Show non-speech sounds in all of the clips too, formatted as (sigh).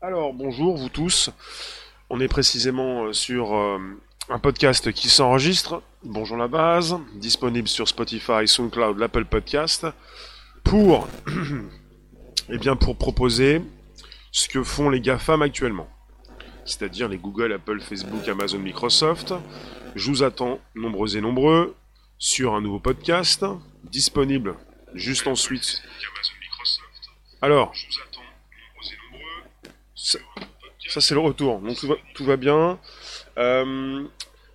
Alors bonjour vous tous. On est précisément euh, sur euh, un podcast qui s'enregistre. Bonjour la base, disponible sur Spotify, SoundCloud, l'Apple Podcast, pour, (clears throat) eh bien, pour proposer ce que font les GAFAM actuellement. C'est-à-dire les Google, Apple, Facebook, Amazon, Microsoft. Je vous attends, nombreux et nombreux, sur un nouveau podcast, disponible juste ensuite. Alors, ça, c'est le retour, donc tout va, bien. Euh,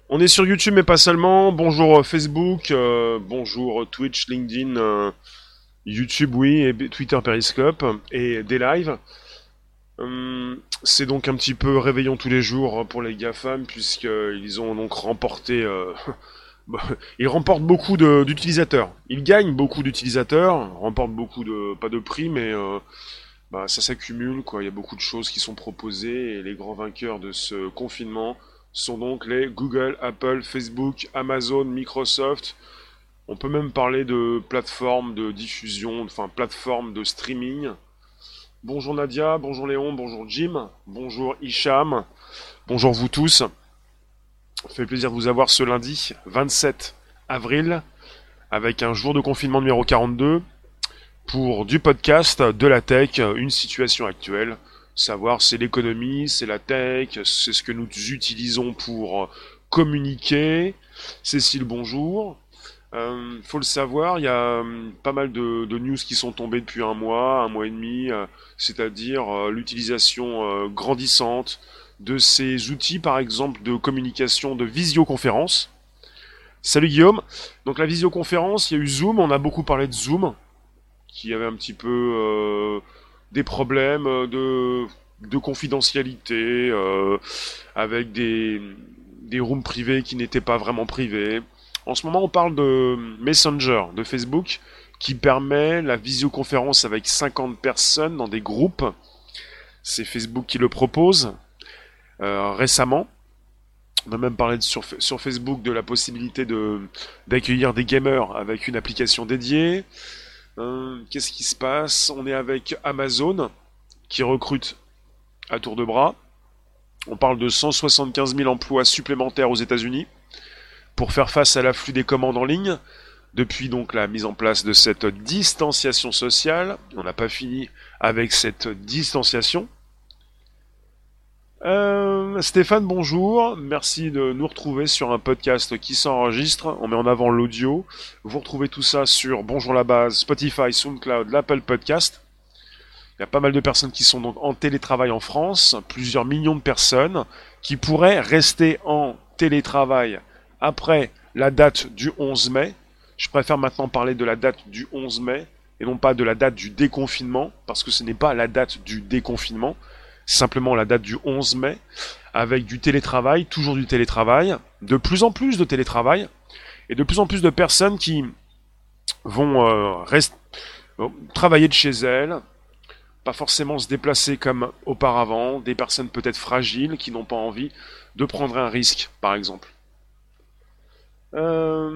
on est sur YouTube, mais pas seulement. Bonjour euh, Facebook, euh, bonjour Twitch, LinkedIn, YouTube, oui, et Twitter, Periscope, et des lives. C'est donc un petit peu réveillon tous les jours pour les GAFAM, puisqu'ils ont donc remporté... euh, (laughs) ils remportent beaucoup d'utilisateurs. Ils gagnent beaucoup d'utilisateurs, remportent beaucoup de... pas de prix, mais... bah, ça s'accumule, quoi. Il y a beaucoup de choses qui sont proposées, et les grands vainqueurs de ce confinement sont donc les Google, Apple, Facebook, Amazon, Microsoft. On peut même parler de plateformes de diffusion, enfin plateformes de streaming. Bonjour Nadia, bonjour Léon, bonjour Jim, bonjour Hicham, bonjour vous tous. Fait plaisir de vous avoir ce lundi 27 avril avec un jour de confinement numéro 42 pour du podcast, de la tech, une situation actuelle, savoir c'est l'économie, c'est la tech, c'est ce que nous utilisons pour communiquer. Cécile, bonjour. Euh, faut le savoir, il y a hum, pas mal de, de news qui sont tombées depuis un mois, un mois et demi, euh, c'est-à-dire euh, l'utilisation euh, grandissante de ces outils, par exemple, de communication de visioconférence. Salut Guillaume. Donc la visioconférence, il y a eu Zoom, on a beaucoup parlé de Zoom, qui avait un petit peu euh, des problèmes de, de confidentialité, euh, avec des, des rooms privés qui n'étaient pas vraiment privés. En ce moment, on parle de Messenger, de Facebook, qui permet la visioconférence avec 50 personnes dans des groupes. C'est Facebook qui le propose euh, récemment. On a même parlé de- sur, sur Facebook de la possibilité d'accueillir des gamers avec une application dédiée. Euh, Qu'est-ce qui se passe? On est avec Amazon qui recrute à tour de bras. On parle de 175 000 emplois supplémentaires aux États-Unis pour faire face à l'afflux des commandes en ligne. Depuis donc la mise en place de cette distanciation sociale, on n'a pas fini avec cette distanciation. Euh, Stéphane, bonjour. Merci de nous retrouver sur un podcast qui s'enregistre. On met en avant l'audio. Vous retrouvez tout ça sur Bonjour la base, Spotify, SoundCloud, l'Apple Podcast. Il y a pas mal de personnes qui sont donc en télétravail en France, plusieurs millions de personnes qui pourraient rester en télétravail après la date du 11 mai. Je préfère maintenant parler de la date du 11 mai et non pas de la date du déconfinement, parce que ce n'est pas la date du déconfinement, simplement la date du 11 mai, avec du télétravail, toujours du télétravail, de plus en plus de télétravail, et de plus en plus de personnes qui vont euh, travailler de chez elles, pas forcément se déplacer comme auparavant, des personnes peut-être fragiles qui n'ont pas envie de prendre un risque, par exemple. Euh...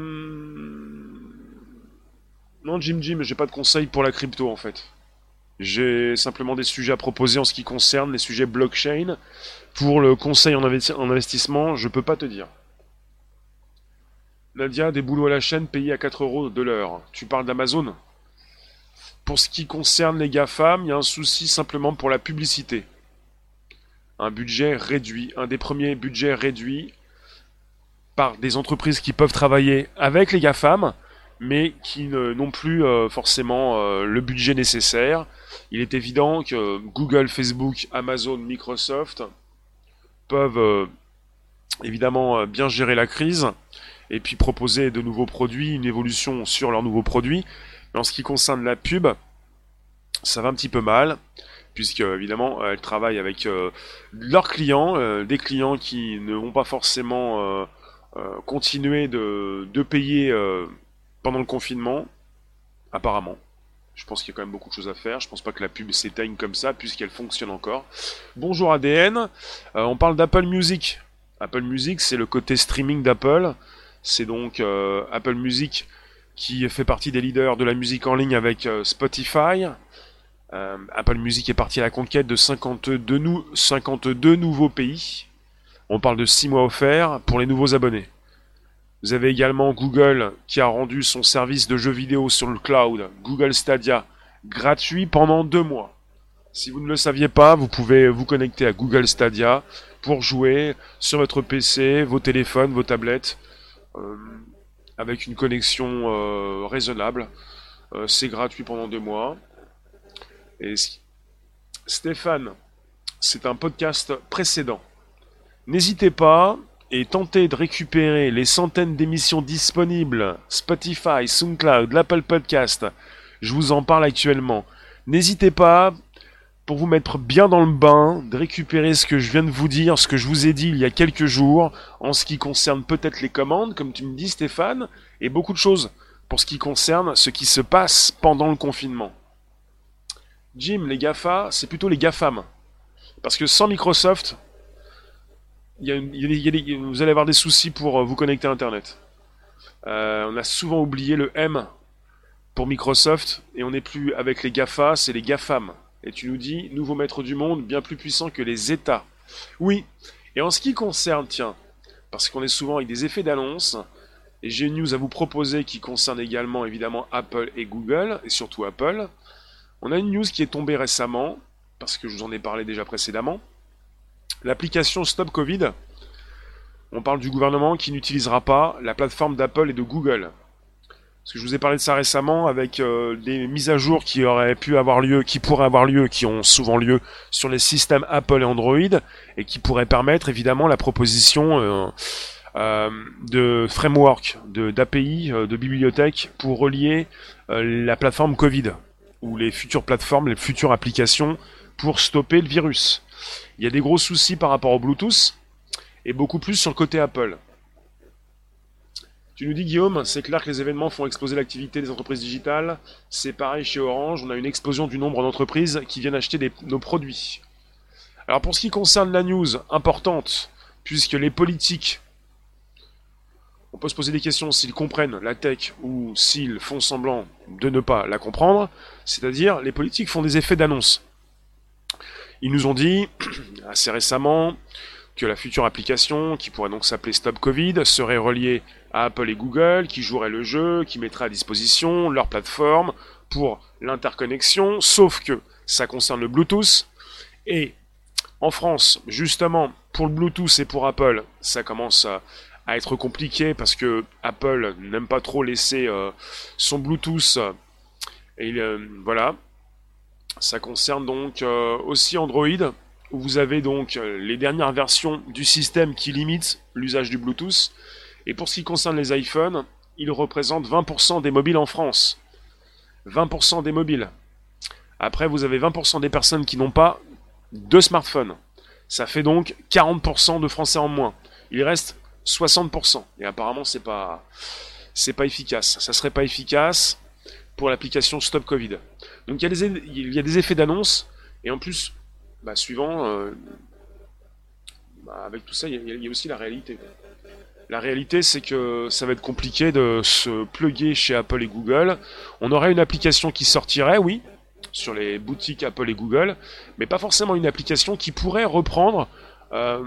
Non, Jim Jim, j'ai pas de conseils pour la crypto en fait. J'ai simplement des sujets à proposer en ce qui concerne les sujets blockchain. Pour le conseil en, investi- en investissement, je peux pas te dire. Nadia, des boulots à la chaîne payés à 4 euros de l'heure. Tu parles d'Amazon? Pour ce qui concerne les GAFAM, il y a un souci simplement pour la publicité. Un budget réduit, un des premiers budgets réduits par des entreprises qui peuvent travailler avec les GAFAM, mais qui n'ont plus euh, forcément euh, le budget nécessaire. Il est évident que Google, Facebook, Amazon, Microsoft peuvent euh, évidemment bien gérer la crise et puis proposer de nouveaux produits, une évolution sur leurs nouveaux produits. Mais en ce qui concerne la pub, ça va un petit peu mal, puisque évidemment elles travaillent avec leurs clients, des clients qui ne vont pas forcément continuer de, payer pendant le confinement, apparemment. Je pense qu'il y a quand même beaucoup de choses à faire. Je pense pas que la pub s'éteigne comme ça, puisqu'elle fonctionne encore. Bonjour ADN. Euh, on parle d'Apple Music. Apple Music, c'est le côté streaming d'Apple. C'est donc euh, Apple Music qui fait partie des leaders de la musique en ligne avec euh, Spotify. Apple Music est parti à la conquête de 52, nou 52 nouveaux pays. On parle de 6 mois offerts pour les nouveaux abonnés. Vous avez également Google qui a rendu son service de jeux vidéo sur le cloud, Google Stadia, gratuit pendant deux mois. Si vous ne le saviez pas, vous pouvez vous connecter à Google Stadia pour jouer sur votre PC, vos téléphones, vos tablettes, euh, avec une connexion euh, raisonnable. Euh, c'est gratuit pendant deux mois. Et Stéphane, c'est un podcast précédent. N'hésitez pas et tentez de récupérer les centaines d'émissions disponibles Spotify, SoundCloud, l'Apple Podcast. Je vous en parle actuellement. N'hésitez pas, pour vous mettre bien dans le bain, de récupérer ce que je viens de vous dire, ce que je vous ai dit il y a quelques jours, en ce qui concerne peut-être les commandes, comme tu me dis Stéphane, et beaucoup de choses pour ce qui concerne ce qui se passe pendant le confinement. Jim, les GAFA, c'est plutôt les GAFAM. Parce que sans Microsoft, vous allez avoir des soucis pour euh, vous connecter à Internet. Euh, on a souvent oublié le M pour Microsoft et on n'est plus avec les GAFA, c'est les GAFAM. Et tu nous dis, nouveau maître du monde, bien plus puissant que les États. Oui, et en ce qui concerne, tiens, parce qu'on est souvent avec des effets d'annonce, et j'ai une news à vous proposer qui concerne également évidemment Apple et Google, et surtout Apple. On a une news qui est tombée récemment, parce que je vous en ai parlé déjà précédemment. L'application Stop Covid, on parle du gouvernement qui n'utilisera pas la plateforme d'Apple et de Google. Parce que je vous ai parlé de ça récemment avec euh, des mises à jour qui auraient pu avoir lieu, qui pourraient avoir lieu, qui ont souvent lieu sur les systèmes Apple et Android, et qui pourraient permettre évidemment la proposition euh, euh, de framework, d'API, de, de bibliothèques pour relier la plateforme Covid ou les futures plateformes, les futures applications pour stopper le virus. Il y a des gros soucis par rapport au Bluetooth et beaucoup plus sur le côté Apple. Tu nous dis Guillaume, c'est clair que les événements font exploser l'activité des entreprises digitales. C'est pareil chez Orange, on a une explosion du nombre d'entreprises qui viennent acheter nos produits. Alors pour ce qui concerne la news importante, puisque les politiques, on peut se poser des questions s'ils comprennent la tech ou s'ils font semblant de ne pas la comprendre, c'est-à-dire les politiques font des effets d'annonce. Ils nous ont dit (clears throat) assez récemment que la future application, qui pourrait donc s'appeler Stop Covid, serait reliée à Apple et Google, qui jouerait le jeu, qui mettrait à disposition leur plateforme pour l'interconnexion, sauf que ça concerne le Bluetooth. Et en France, justement, pour le Bluetooth et pour Apple, ça commence à, être compliqué parce que Apple n'aime pas trop laisser euh, son Bluetooth. Et euh, voilà, ça concerne donc euh, aussi Android, où vous avez donc euh, les dernières versions du système qui limitent l'usage du Bluetooth. Et pour ce qui concerne les iPhones, ils représentent 20% des mobiles en France. 20% des mobiles. Après, vous avez 20% des personnes qui n'ont pas de smartphone. Ça fait donc 40% de Français en moins. Il reste 60%. Et apparemment, c'est pas, c'est pas efficace. Ça serait pas efficace pour l'application Stop Covid. Donc il y a des, effets d'annonce, et en plus, bah, suivant, euh, bah, avec tout ça, il y, a, aussi la réalité. La réalité, c'est que ça va être compliqué de se plugger chez Apple et Google. On aurait une application qui sortirait, oui, sur les boutiques Apple et Google, mais pas forcément une application qui pourrait reprendre euh,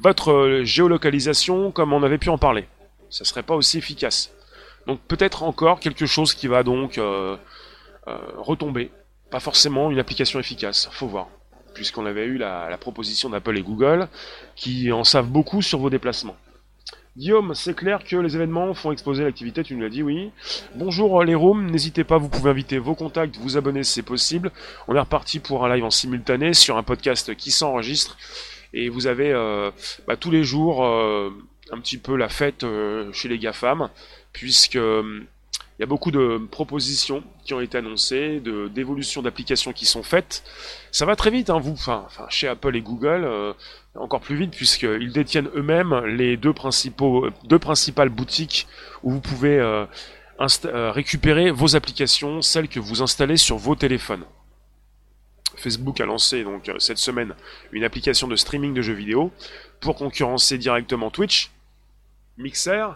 votre géolocalisation comme on avait pu en parler. Ça serait pas aussi efficace. Donc peut-être encore quelque chose qui va donc euh, euh, retomber. Pas forcément une application efficace, faut voir. Puisqu'on avait eu la, proposition d'Apple et Google qui en savent beaucoup sur vos déplacements. Guillaume, c'est clair que les événements font exploser l'activité, tu nous l'as dit, oui. Bonjour les rooms, n'hésitez pas, vous pouvez inviter vos contacts, vous abonner si c'est possible. On est reparti pour un live en simultané sur un podcast qui s'enregistre. Et vous avez euh, bah, tous les jours un petit peu la fête chez les GAFAM puisque euh, il y a beaucoup de propositions qui ont été annoncées, de d'évolutions d'applications qui sont faites. Ça va très vite, hein, vous, enfin, chez Apple et Google, euh, encore plus vite puisqu'ils détiennent eux-mêmes les deux principaux, deux principales boutiques où vous pouvez euh, récupérer vos applications, celles que vous installez sur vos téléphones. Facebook a lancé donc cette semaine une application de streaming de jeux vidéo pour concurrencer directement Twitch, Mixer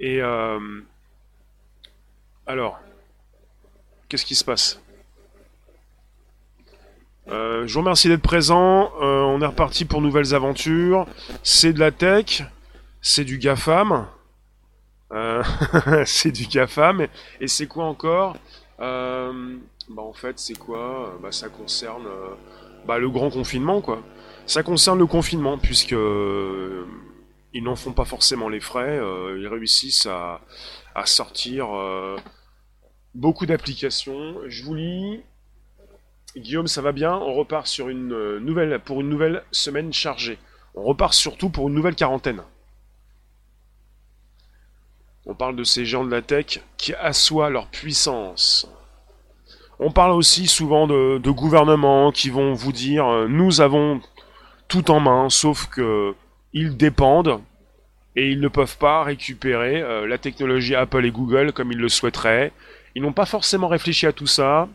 et euh, alors, qu'est-ce qui se passe? Euh, je vous remercie d'être présent. Euh, on est reparti pour nouvelles aventures. C'est de la tech, c'est du GAFAM. Euh, (laughs) c'est du GAFAM. Et, c'est quoi encore? Bah En fait, c'est quoi? Bah, Ça concerne bah, le grand confinement, quoi. Ça concerne le confinement, puisque ils n'en font pas forcément les frais. ils réussissent à, à sortir beaucoup d'applications. Je vous lis. Guillaume, ça va bien? On repart sur une euh, nouvelle, pour une nouvelle semaine chargée. On repart surtout pour une nouvelle quarantaine. On parle de ces géants de la tech qui assoient leur puissance. On parle aussi souvent de, gouvernements qui vont vous dire euh, nous avons tout en main, sauf que ils dépendent et ils ne peuvent pas récupérer euh, la technologie Apple et Google comme ils le souhaiteraient. Ils n'ont pas forcément réfléchi à tout ça.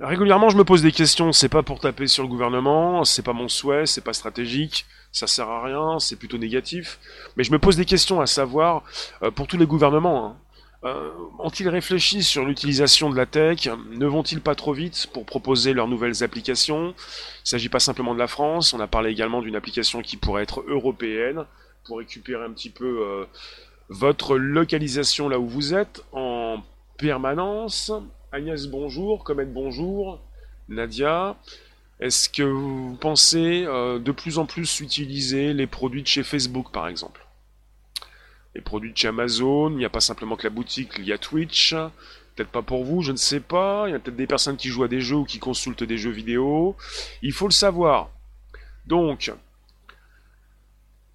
Régulièrement, je me pose des questions. C'est pas pour taper sur le gouvernement, c'est pas mon souhait, c'est pas stratégique, ça sert à rien, c'est plutôt négatif. Mais je me pose des questions à savoir euh, pour tous les gouvernements. Hein. Euh, ont-ils réfléchi sur l'utilisation de la tech? Ne vont-ils pas trop vite pour proposer leurs nouvelles applications? Il ne s'agit pas simplement de la France, on a parlé également d'une application qui pourrait être européenne, pour récupérer un petit peu euh, votre localisation là où vous êtes en permanence. Agnès, bonjour. Comet, bonjour. Nadia, est-ce que vous pensez euh, de plus en plus utiliser les produits de chez Facebook, par exemple? Les produits de chez Amazon, il n'y a pas simplement que la boutique, il y a Twitch. Peut-être pas pour vous, je ne sais pas. Il y a peut-être des personnes qui jouent à des jeux ou qui consultent des jeux vidéo. Il faut le savoir. Donc,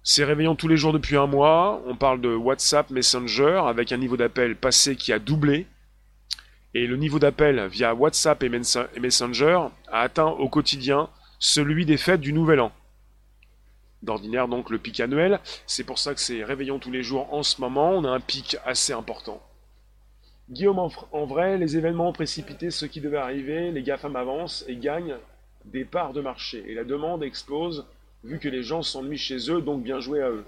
c'est réveillant tous les jours depuis un mois. On parle de WhatsApp Messenger avec un niveau d'appel passé qui a doublé. Et le niveau d'appel via WhatsApp et Messenger a atteint au quotidien celui des fêtes du Nouvel An. D'ordinaire, donc, le pic annuel. C'est pour ça que c'est réveillons tous les jours en ce moment. On a un pic assez important. Guillaume, en, vrai, les événements ont précipité ce qui devait arriver. Les GAFAM avancent et gagnent des parts de marché. Et la demande explose vu que les gens s'ennuient chez eux, donc bien joué à eux.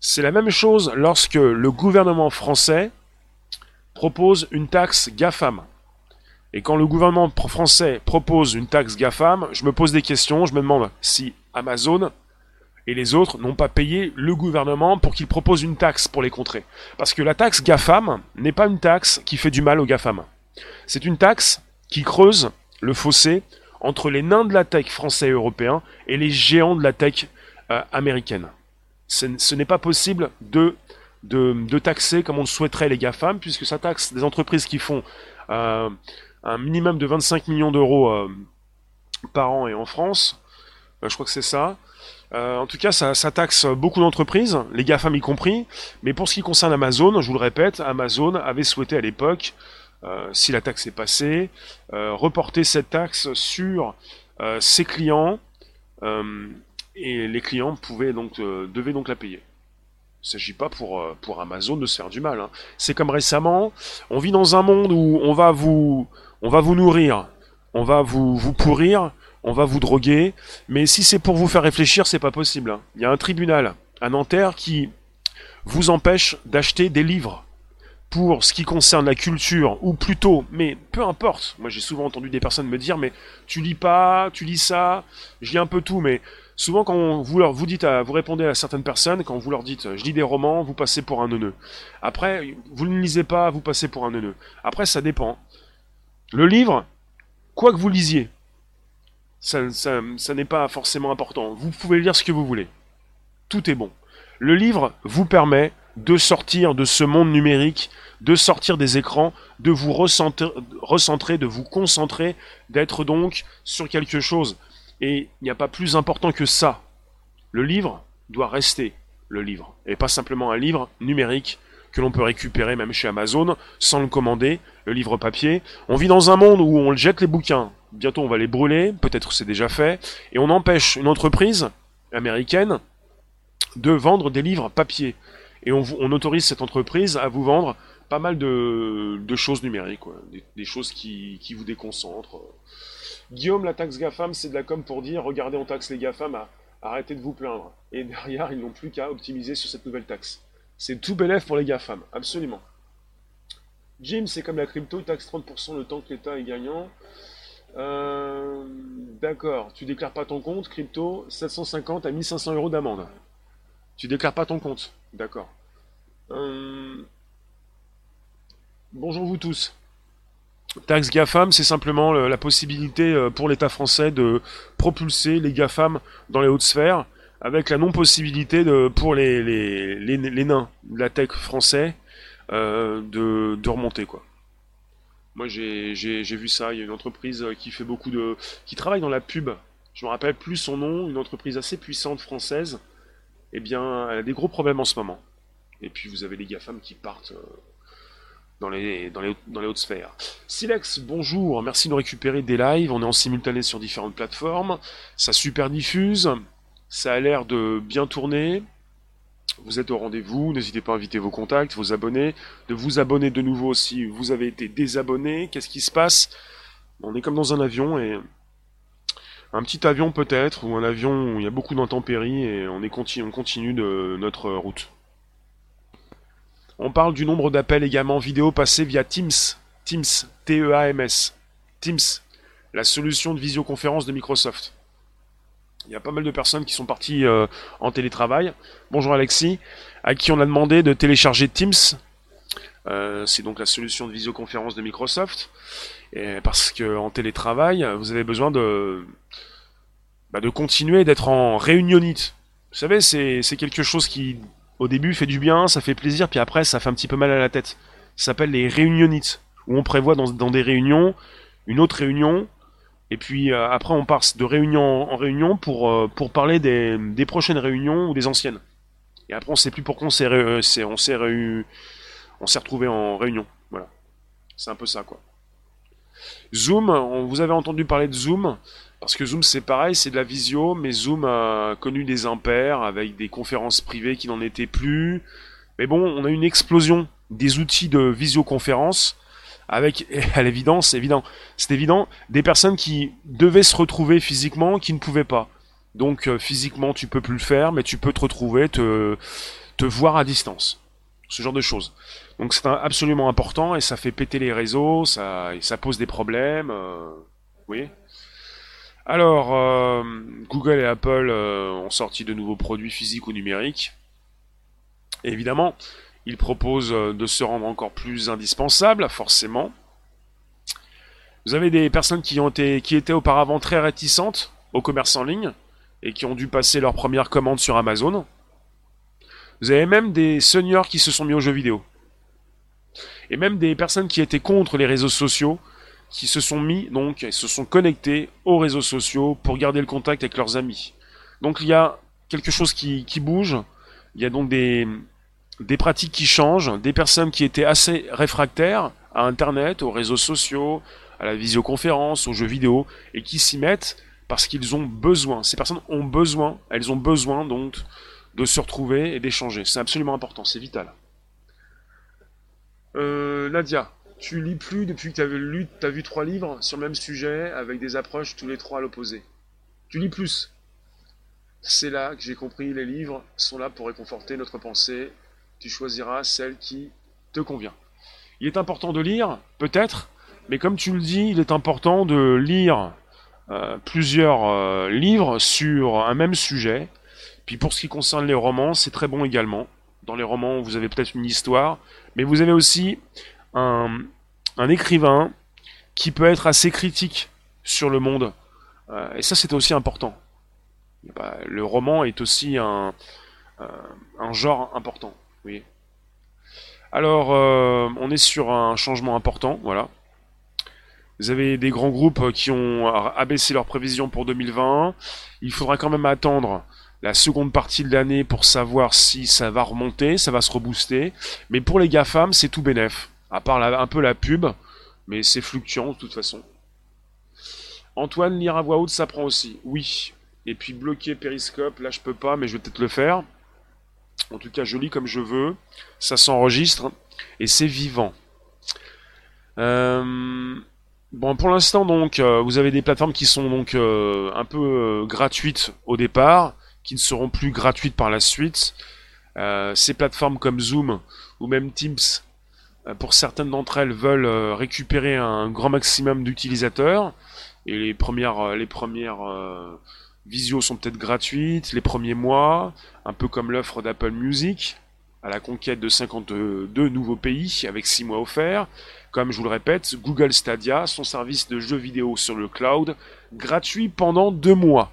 C'est la même chose lorsque le gouvernement français propose une taxe GAFAM. Et quand le gouvernement français propose une taxe GAFAM, je me pose des questions, je me demande si Amazon et les autres n'ont pas payé le gouvernement pour qu'il propose une taxe pour les contrer. Parce que la taxe GAFAM n'est pas une taxe qui fait du mal aux GAFAM. C'est une taxe qui creuse le fossé entre les nains de la tech français et européens et les géants de la tech euh, américaine. ce n'est pas possible de de, taxer comme on le souhaiterait les GAFAM, puisque ça taxe des entreprises qui font euh, un minimum de 25 millions d'euros euh, par an et en France. Euh, je crois que c'est ça. en tout cas, ça, taxe beaucoup d'entreprises, les GAFAM y compris. Mais pour ce qui concerne Amazon, je vous le répète, Amazon avait souhaité à l'époque, si la taxe est passée, reporter cette taxe sur ses clients. et les clients pouvaient donc, devaient donc la payer. Il ne s'agit pas pour, euh, pour Amazon de se faire du mal. Hein. C'est comme récemment, on vit dans un monde où on va vous, on va vous nourrir, on va vous, vous pourrir, on va vous droguer, mais si c'est pour vous faire réfléchir, c'est pas possible. Hein. Il y a un tribunal à Nanterre qui vous empêche d'acheter des livres pour ce qui concerne la culture, ou plutôt, mais peu importe, moi j'ai souvent entendu des personnes me dire, mais tu lis pas, tu lis ça, je lis un peu tout, mais souvent quand vous leur vous dites à, vous répondez à certaines personnes, quand vous leur dites je lis des romans, vous passez pour un neuneu. Après, vous ne lisez pas, vous passez pour un neuneu. Après, ça dépend. Le livre, quoi que vous lisiez, ça, n'est pas forcément important. Vous pouvez lire ce que vous voulez. Tout est bon. Le livre vous permet de sortir de ce monde numérique, de sortir des écrans, de vous recentrer, de vous concentrer, d'être donc sur quelque chose. Et il n'y a pas plus important que ça. Le livre doit rester le livre, et pas simplement un livre numérique que l'on peut récupérer même chez Amazon sans le commander, le livre papier. On vit dans un monde où on jette les bouquins, bientôt on va les brûler, peut-être c'est déjà fait, et on empêche une entreprise américaine de vendre des livres papier. Et on, autorise cette entreprise à vous vendre pas mal de, choses numériques, Des, choses qui, vous déconcentrent. Guillaume, la taxe GAFAM, c'est de la com pour dire regardez, on taxe les GAFAM, arrêtez de vous plaindre. Et derrière, ils n'ont plus qu'à optimiser sur cette nouvelle taxe. C'est tout bénéf pour les GAFAM, absolument. Jim, c'est comme la crypto, taxe 30% le temps que l'État est gagnant. Euh, D'accord, tu déclares pas ton compte, crypto, 750 à 1500 euros d'amende. Tu déclares pas ton compte, d'accord. Euh, Bonjour vous tous. Taxe GAFAM, c'est simplement le- la possibilité euh, pour l'État français de propulser les GAFAM dans les hautes sphères, avec la non-possibilité pour les, nains de la tech français de remonter quoi. Moi j'ai vu ça, il y a une entreprise euh, qui fait beaucoup de. qui travaille dans la pub. Je me rappelle plus son nom, une entreprise assez puissante française. Eh bien, elle a des gros problèmes en ce moment. Et puis vous avez les GAFAM qui partent euh, dans les, dans les, dans les hautes sphères. Silex, bonjour, merci de nous récupérer des lives. On est en simultané sur différentes plateformes. Ça super diffuse. Ça a l'air de bien tourner. Vous êtes au rendez-vous. N'hésitez pas à inviter vos contacts, vos abonnés, de vous abonner de nouveau si vous avez été désabonné. Qu'est-ce qui se passe? On est comme dans un avion et un petit avion peut-être, ou un avion où il y a beaucoup d'intempéries et on, est conti- on continue de notre route. On parle du nombre d'appels également vidéo passés via Teams. Teams, T-E-A-M-S. Teams, la solution de visioconférence de Microsoft. Il y a pas mal de personnes qui sont parties euh, en télétravail. Bonjour Alexis, à qui on a demandé de télécharger Teams. Euh, c'est donc la solution de visioconférence de Microsoft. Parce que en télétravail, vous avez besoin de, bah, de continuer d'être en réunionite. Vous savez, c'est quelque chose qui, au début, fait du bien, ça fait plaisir, puis après, ça fait un petit peu mal à la tête. Ça s'appelle les réunionites, où on prévoit dans des réunions une autre réunion, et puis euh, après, on passe de réunion en réunion pour, euh, pour parler des, prochaines réunions ou des anciennes. Et après, on sait plus pourquoi on s'est euh, on s'est on s'est retrouvé en réunion. Voilà. C'est un peu ça, quoi. Zoom, on, vous avez entendu parler de Zoom, parce que Zoom c'est pareil, c'est de la visio, mais Zoom a connu des impairs avec des conférences privées qui n'en étaient plus. Mais bon, on a une explosion des outils de visioconférence avec, (laughs) à l'évidence, évident, c'est évident, des personnes qui devaient se retrouver physiquement, qui ne pouvaient pas. Donc euh, physiquement, tu peux plus le faire, mais tu peux te retrouver, te, voir à distance. Ce genre de choses. Donc c'est absolument important et ça fait péter les réseaux, ça, pose des problèmes. euh, vous Alors, euh, Google et Apple euh, ont sorti de nouveaux produits physiques ou numériques. Évidemment, ils proposent euh, de se rendre encore plus indispensable, forcément. Vous avez des personnes qui, ont été, qui étaient auparavant très réticentes au commerce en ligne et qui ont dû passer leur première commande sur Amazon. Vous avez même des seniors qui se sont mis aux jeux vidéo. Et même des personnes qui étaient contre les réseaux sociaux, qui se sont mis, donc, et se sont connectés aux réseaux sociaux pour garder le contact avec leurs amis. Donc il y a quelque chose qui bouge, il y a donc des, des pratiques qui changent, des personnes qui étaient assez réfractaires à Internet, aux réseaux sociaux, à la visioconférence, aux jeux vidéo, et qui s'y mettent parce qu'ils ont besoin. Ces personnes ont besoin, elles ont besoin donc de se retrouver et d'échanger. C'est absolument important, c'est vital. Euh, Nadia, tu lis plus depuis que tu as lu, t'as vu trois livres sur le même sujet avec des approches tous les trois à l'opposé. Tu lis plus. C'est là que j'ai compris, les livres sont là pour réconforter notre pensée. Tu choisiras celle qui te convient. Il est important de lire, peut-être, mais comme tu le dis, il est important de lire euh, plusieurs euh, livres sur un même sujet. Puis pour ce qui concerne les romans, c'est très bon également. Dans les romans, vous avez peut-être une histoire, mais vous avez aussi un, écrivain qui peut être assez critique sur le monde. Euh, et ça, c'est aussi important. Bah, le roman est aussi un genre important. Alors, euh, on est sur un changement important, voilà. Vous avez des grands groupes qui ont abaissé leurs prévisions pour 2020. Il faudra quand même attendre la seconde partie de l'année pour savoir si ça va remonter, ça va se rebooster. Mais pour les GAFAM, c'est tout bénef. À part un peu la pub, mais c'est fluctuant de toute façon. Antoine, lire à voix haute, ça prend aussi. Oui. Et puis bloquer Periscope, là je peux pas, mais je vais peut-être le faire. En tout cas, je lis comme je veux. Ça s'enregistre et c'est vivant. Euh, pour l'instant, donc, euh, vous avez des plateformes qui sont donc euh, un peu gratuites au départ, qui ne seront plus gratuites par la suite. Ces plateformes comme Zoom ou même Teams, pour certaines d'entre elles, veulent récupérer un grand maximum d'utilisateurs. Et les premières, les premières visios sont peut-être gratuites, les premiers mois, un peu comme l'offre d'Apple Music, à la conquête de 52 nouveaux pays avec 6 mois offerts. Comme je vous le répète, Google Stadia, son service de jeux vidéo sur le cloud, gratuit pendant 2 mois.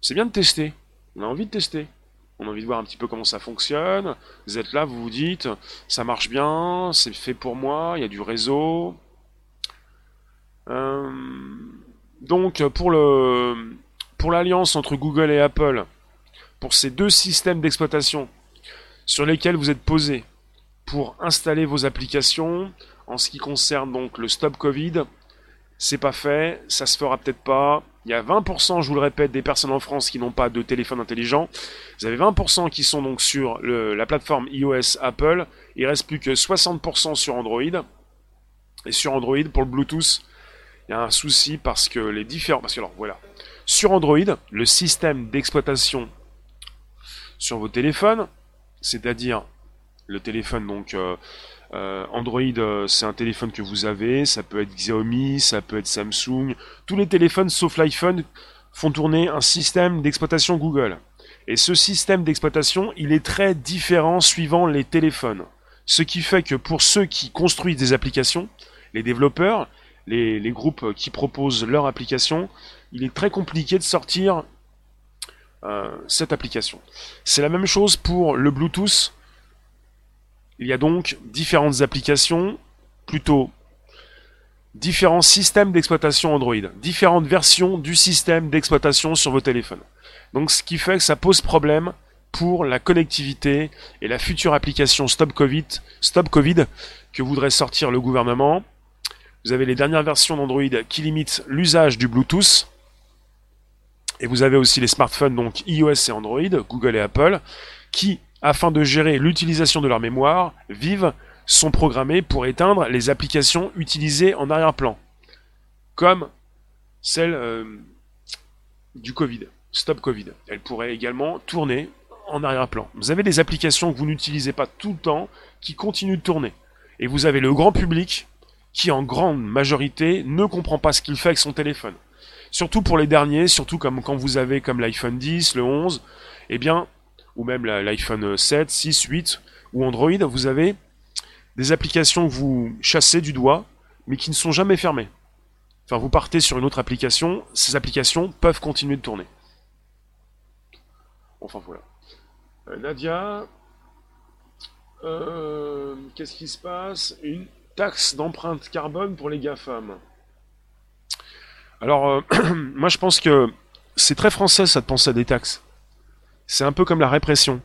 C'est bien de tester. On a envie de tester. On a envie de voir un petit peu comment ça fonctionne. Vous êtes là, vous vous dites, ça marche bien, c'est fait pour moi, il y a du réseau. Euh, donc pour le pour l'alliance entre Google et Apple, pour ces deux systèmes d'exploitation sur lesquels vous êtes posé pour installer vos applications, en ce qui concerne donc le Stop Covid, c'est pas fait, ça se fera peut-être pas. Il y a 20%, je vous le répète, des personnes en France qui n'ont pas de téléphone intelligent. Vous avez 20% qui sont donc sur la plateforme iOS Apple. Il reste plus que 60% sur Android. Et sur Android, pour le Bluetooth, il y a un souci parce que les différents. Parce que alors voilà. Sur Android, le système d'exploitation sur vos téléphones, c'est-à-dire le téléphone donc euh, euh, Android, euh, c'est un téléphone que vous avez, ça peut être Xiaomi, ça peut être Samsung. Tous les téléphones sauf l'iPhone font tourner un système d'exploitation Google. Et ce système d'exploitation, il est très différent suivant les téléphones. Ce qui fait que pour ceux qui construisent des applications, les développeurs, les, groupes qui proposent leur application, il est très compliqué de sortir euh, cette application. C'est la même chose pour le Bluetooth il y a donc différentes applications, plutôt différents systèmes d'exploitation Android, différentes versions du système d'exploitation sur vos téléphones. Donc ce qui fait que ça pose problème pour la connectivité et la future application Stop Covid, Stop Covid que voudrait sortir le gouvernement. Vous avez les dernières versions d'Android qui limitent l'usage du Bluetooth. Et vous avez aussi les smartphones, donc iOS et Android, Google et Apple, qui afin de gérer l'utilisation de leur mémoire vive, sont programmés pour éteindre les applications utilisées en arrière-plan, comme celle euh, du Covid, Stop Covid. Elle pourrait également tourner en arrière-plan. Vous avez des applications que vous n'utilisez pas tout le temps qui continuent de tourner. Et vous avez le grand public qui en grande majorité ne comprend pas ce qu'il fait avec son téléphone. Surtout pour les derniers, surtout comme quand vous avez comme l'iPhone 10, le 11, eh bien, ou même l'iPhone 7, 6, 8 ou Android, vous avez des applications que vous chassez du doigt, mais qui ne sont jamais fermées. Enfin, vous partez sur une autre application, ces applications peuvent continuer de tourner. Enfin voilà. Euh, Nadia, euh, qu'est-ce qui se passe? Une taxe d'empreinte carbone pour les GAFAM. Alors, euh, (clears throat) moi je pense que c'est très français ça de penser à des taxes. C'est un peu comme la répression.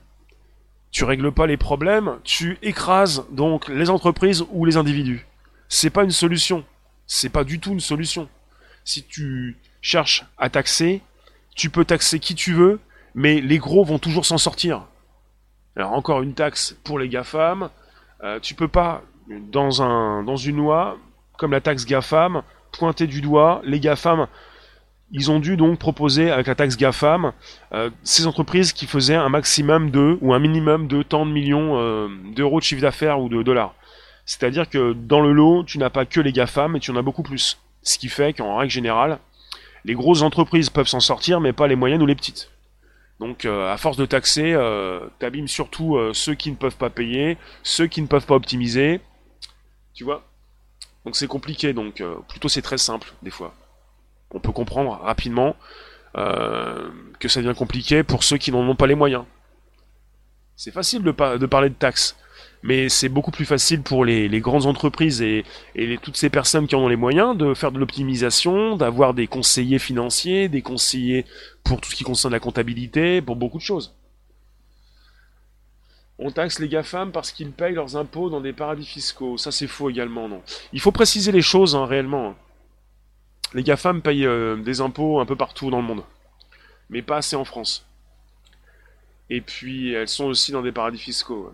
Tu règles pas les problèmes, tu écrases donc les entreprises ou les individus. C'est pas une solution. C'est pas du tout une solution. Si tu cherches à taxer, tu peux taxer qui tu veux, mais les gros vont toujours s'en sortir. Alors encore une taxe pour les GAFAM. Euh, tu peux pas, dans, un, dans une loi, comme la taxe GAFAM, pointer du doigt les GAFAM ils ont dû donc proposer avec la taxe GAFAM euh, ces entreprises qui faisaient un maximum de ou un minimum de tant de millions euh, d'euros de chiffre d'affaires ou de dollars. C'est-à-dire que dans le lot, tu n'as pas que les GAFAM, mais tu en as beaucoup plus. Ce qui fait qu'en règle générale, les grosses entreprises peuvent s'en sortir, mais pas les moyennes ou les petites. Donc euh, à force de taxer, t'abîmes surtout ceux qui ne peuvent pas payer, ceux qui ne peuvent pas optimiser. Tu vois? Donc c'est compliqué, donc plutôt c'est très simple des fois on peut comprendre rapidement euh, que ça devient compliqué pour ceux qui n'en ont pas les moyens. C'est facile de, parler de taxes, mais c'est beaucoup plus facile pour les, grandes entreprises et, toutes ces personnes qui en ont les moyens de faire de l'optimisation, d'avoir des conseillers financiers, des conseillers pour tout ce qui concerne la comptabilité, pour beaucoup de choses. On taxe les GAFAM parce qu'ils payent leurs impôts dans des paradis fiscaux. Ça c'est faux également, non. Il faut préciser les choses hein, réellement les GAFAM payent euh, des impôts un peu partout dans le monde, mais pas assez en France. Et puis elles sont aussi dans des paradis fiscaux.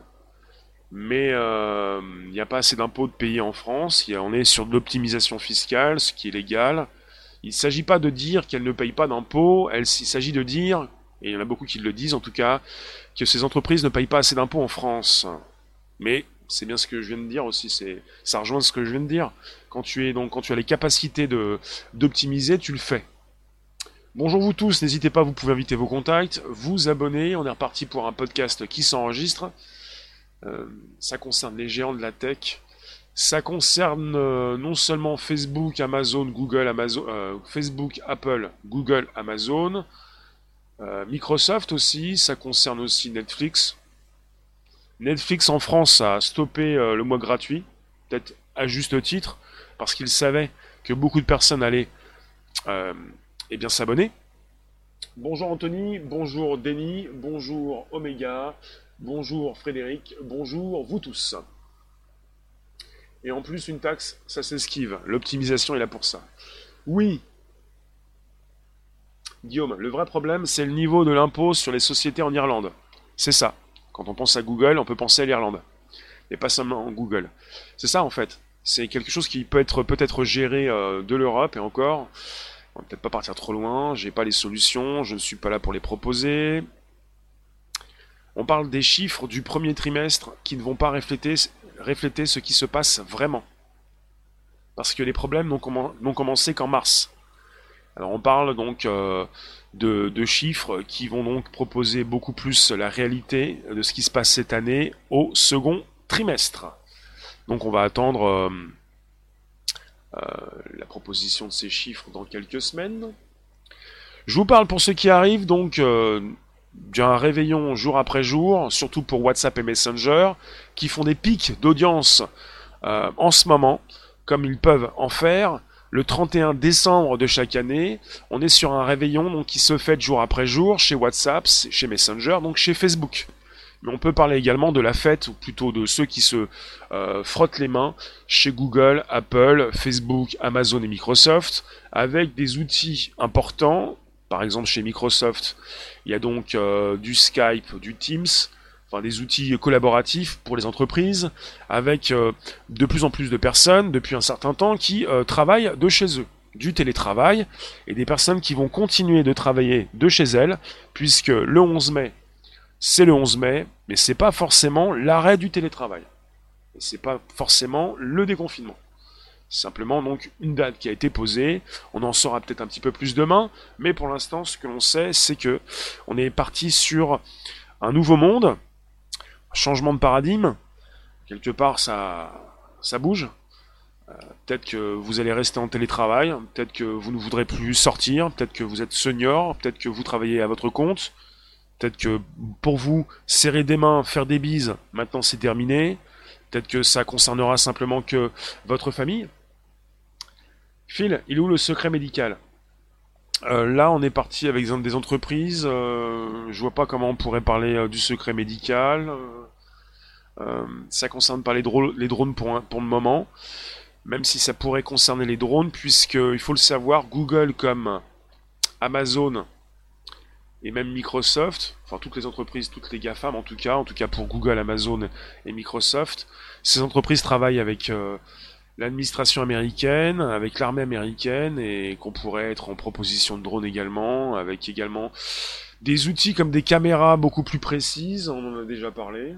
Mais il euh, n'y a pas assez d'impôts de payer en France, on est sur de l'optimisation fiscale, ce qui est légal. Il ne s'agit pas de dire qu'elles ne payent pas d'impôts, il s'agit de dire, et il y en a beaucoup qui le disent en tout cas, que ces entreprises ne payent pas assez d'impôts en France. Mais c'est bien ce que je viens de dire aussi. C'est, ça rejoint ce que je viens de dire. Quand tu es donc, quand tu as les capacités de d'optimiser, tu le fais. Bonjour vous tous, n'hésitez pas, vous pouvez inviter vos contacts, vous abonner. On est reparti pour un podcast qui s'enregistre. Euh, ça concerne les géants de la tech. Ça concerne euh, non seulement Facebook, Amazon, Google, Amazon, euh, Facebook, Apple, Google, Amazon, Microsoft aussi. Ça concerne aussi Netflix. Netflix en France a stoppé le mois gratuit, peut-être à juste titre, parce qu'il savait que beaucoup de personnes allaient eh bien s'abonner. Bonjour Anthony, bonjour Denis, bonjour Omega, bonjour Frédéric, bonjour vous tous. Et en plus, une taxe, ça s'esquive. L'optimisation est là pour ça. Oui. Guillaume, le vrai problème, c'est le niveau de l'impôt sur les sociétés en Irlande. C'est ça. Quand on pense à Google, on peut penser à l'Irlande. Et pas seulement en Google. C'est ça en fait. C'est quelque chose qui peut être peut-être géré euh, de l'Europe et encore. On va peut-être pas partir trop loin. J'ai pas les solutions. Je ne suis pas là pour les proposer. On parle des chiffres du premier trimestre qui ne vont pas refléter, refléter ce qui se passe vraiment. Parce que les problèmes n'ont commencé qu'en mars. Alors on parle donc euh, de, chiffres qui vont donc proposer beaucoup plus la réalité de ce qui se passe cette année au second trimestre. Donc on va attendre euh, euh, la proposition de ces chiffres dans quelques semaines. Je vous parle pour ceux qui arrivent donc d'un réveillon jour après jour, surtout pour WhatsApp et Messenger, qui font des pics d'audience en ce moment, comme ils peuvent en faire. Le 31 décembre de chaque année, on est sur un réveillon donc, qui se fait jour après jour chez WhatsApp, chez Messenger, donc chez Facebook. Mais on peut parler également de la fête, ou plutôt de ceux qui se euh, frottent les mains chez Google, Apple, Facebook, Amazon et Microsoft, avec des outils importants par exemple, chez Microsoft, il y a donc euh, du Skype, du Teams, enfin des outils collaboratifs pour les entreprises, avec euh, de plus en plus de personnes depuis un certain temps qui euh, travaillent de chez eux. Du télétravail et des personnes qui vont continuer de travailler de chez elles puisque le 11 mai c'est le 11 mai mais c'est pas forcément l'arrêt du télétravail. Et c'est pas forcément le déconfinement. Simplement donc une date qui a été posée. On en saura peut-être un petit peu plus demain, mais pour l'instant, ce que l'on sait, c'est que on est parti sur un nouveau monde, changement de paradigme. Quelque part, ça, ça bouge. Euh, peut-être que vous allez rester en télétravail, peut-être que vous ne voudrez plus sortir, peut-être que vous êtes senior, peut-être que vous travaillez à votre compte, peut-être que pour vous, serrer des mains, faire des bises, maintenant c'est terminé. Peut-être que ça concernera simplement que votre famille. Phil, il est où le secret médical? Euh, Là, on est parti avec des entreprises. Euh, je vois pas comment on pourrait parler du secret médical. Ça concerne pas les, les drones pour, pour le moment. Même si ça pourrait concerner les drones, puisqu'il faut le savoir, Google comme Amazon et même Microsoft, enfin toutes les entreprises, toutes les GAFAM en tout cas, en tout cas pour Google, Amazon et Microsoft, ces entreprises travaillent avec l'administration américaine, avec l'armée américaine, et qu'on pourrait être en proposition de drone également, avec également des outils comme des caméras beaucoup plus précises, on en a déjà parlé.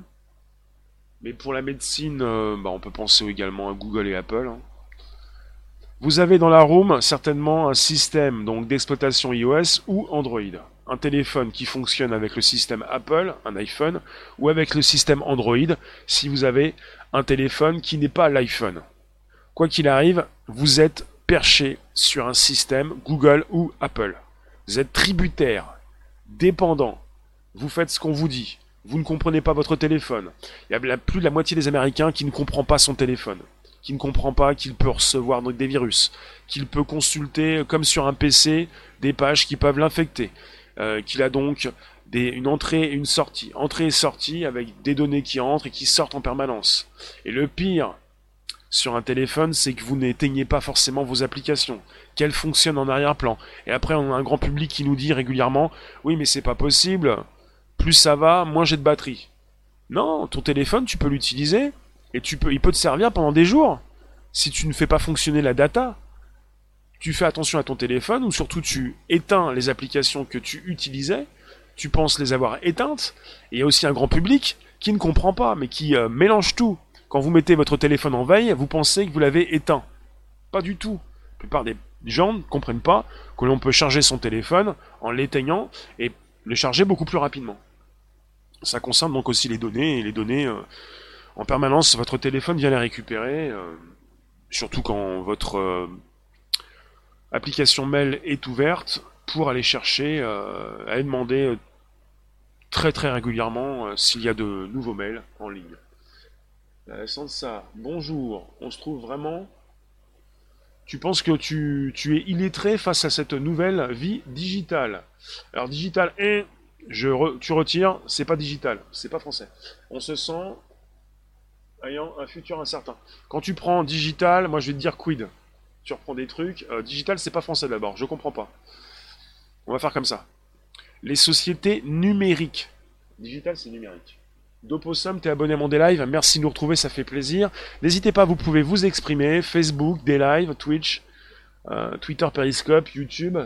Mais pour la médecine, euh, bah, on peut penser également à Google et Apple. Hein. Vous avez dans la room certainement un système d'exploitation iOS ou Android. Un téléphone qui fonctionne avec le système Apple, un iPhone, ou avec le système Android si vous avez un téléphone qui n'est pas l'iPhone. Quoi qu'il arrive, vous êtes perché sur un système Google ou Apple. Vous êtes tributaire, dépendant. Vous faites ce qu'on vous dit. Vous ne comprenez pas votre téléphone. Il y a plus de la moitié des Américains qui ne comprend pas son téléphone, qui ne comprend pas qu'il peut recevoir des virus, qu'il peut consulter comme sur un PC des pages qui peuvent l'infecter, euh, qu'il a donc une entrée et une sortie, entrée et sortie avec des données qui entrent et qui sortent en permanence. Et le pire, sur un téléphone, c'est que vous n'éteignez pas forcément vos applications, qu'elles fonctionnent en arrière-plan. Et après, on a un grand public qui nous dit régulièrement Oui, mais c'est pas possible, plus ça va, moins j'ai de batterie. Non, ton téléphone, tu peux l'utiliser, et tu peux, il peut te servir pendant des jours. Si tu ne fais pas fonctionner la data, tu fais attention à ton téléphone, ou surtout tu éteins les applications que tu utilisais, tu penses les avoir éteintes, et il y a aussi un grand public qui ne comprend pas, mais qui euh, mélange tout Quand vous mettez votre téléphone en veille, vous pensez que vous l'avez éteint. Pas du tout. La plupart des gens ne comprennent pas que l'on peut charger son téléphone en l'éteignant et le charger beaucoup plus rapidement. Ça concerne donc aussi les données, et les données, euh, en permanence, votre téléphone vient les récupérer, euh, surtout quand votre euh, application mail est ouverte, pour aller chercher, aller demander très très régulièrement s'il y a de nouveaux mails en ligne. sans ça, bonjour, on se trouve vraiment tu penses que tu, tu, es illettré face à cette nouvelle vie digitale? Alors digital et tu retires, c'est pas digital, c'est pas français. On se sent ayant un futur incertain. Quand tu prends digital, moi je vais te dire quid. Tu reprends des trucs. Euh, digital, c'est pas français d'abord, je comprends pas. On va faire comme ça. Les sociétés numériques. Digital, c'est numérique. Dopossum, t'es abonné à mon live, merci de nous retrouver, ça fait plaisir. N'hésitez pas, vous pouvez vous exprimer, Facebook, des Twitch, euh, Twitter, Periscope, YouTube.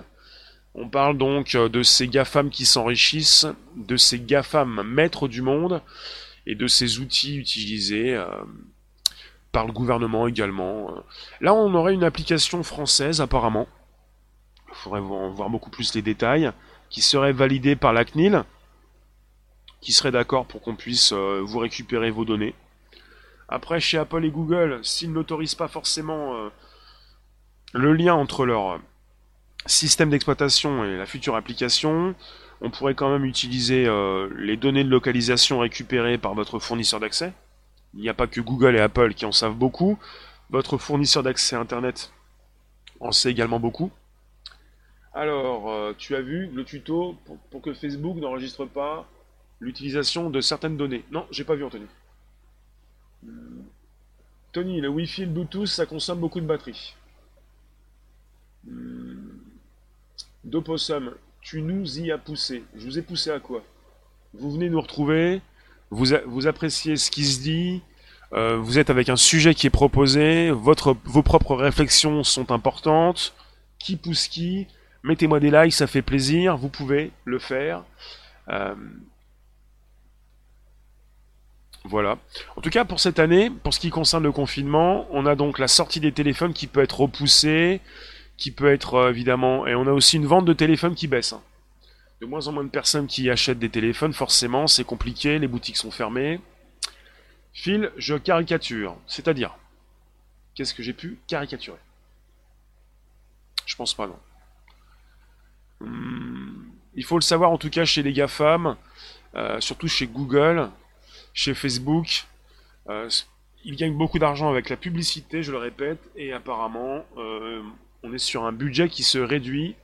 On parle donc euh, de ces GAFAM qui s'enrichissent, de ces GAFAM maîtres du monde, et de ces outils utilisés euh, par le gouvernement également. Là, on aurait une application française apparemment. Il faudrait voir beaucoup plus les détails, qui serait validée par la CNIL qui serait d'accord pour qu'on puisse euh, vous récupérer vos données. Après, chez Apple et Google, s'ils n'autorisent pas forcément le lien entre leur système d'exploitation et la future application, on pourrait quand même utiliser euh, les données de localisation récupérées par votre fournisseur d'accès. Il n'y a pas que Google et Apple qui en savent beaucoup. Votre fournisseur d'accès Internet en sait également beaucoup. Alors, tu as vu le tuto pour que Facebook n'enregistre pas l'utilisation de certaines données. Non, j'ai pas vu Anthony. Tony, le Wi-Fi et le Bluetooth, ça consomme beaucoup de batterie. Dopossum, tu nous y as poussé. Je vous ai poussé à quoi? Vous venez nous retrouver, vous, appréciez ce qui se dit, euh, vous êtes avec un sujet qui est proposé, vos propres réflexions sont importantes, qui pousse qui, mettez-moi des likes, ça fait plaisir, vous pouvez le faire. Euh, voilà. En tout cas, pour cette année, pour ce qui concerne le confinement, on a donc la sortie des téléphones qui peut être repoussée, qui peut être euh, évidemment, et on a aussi une vente de téléphones qui baisse. Hein. De moins en moins de personnes qui achètent des téléphones, forcément, c'est compliqué, les boutiques sont fermées. Phil, je caricature. C'est-à-dire, qu'est-ce que j'ai pu caricaturer? Je pense pas, non. Hmm, il faut le savoir en tout cas chez les GAFAM, euh, surtout chez Google, chez Facebook. Euh, ils gagnent beaucoup d'argent avec la publicité, je le répète, et apparemment, on est sur un budget qui se réduit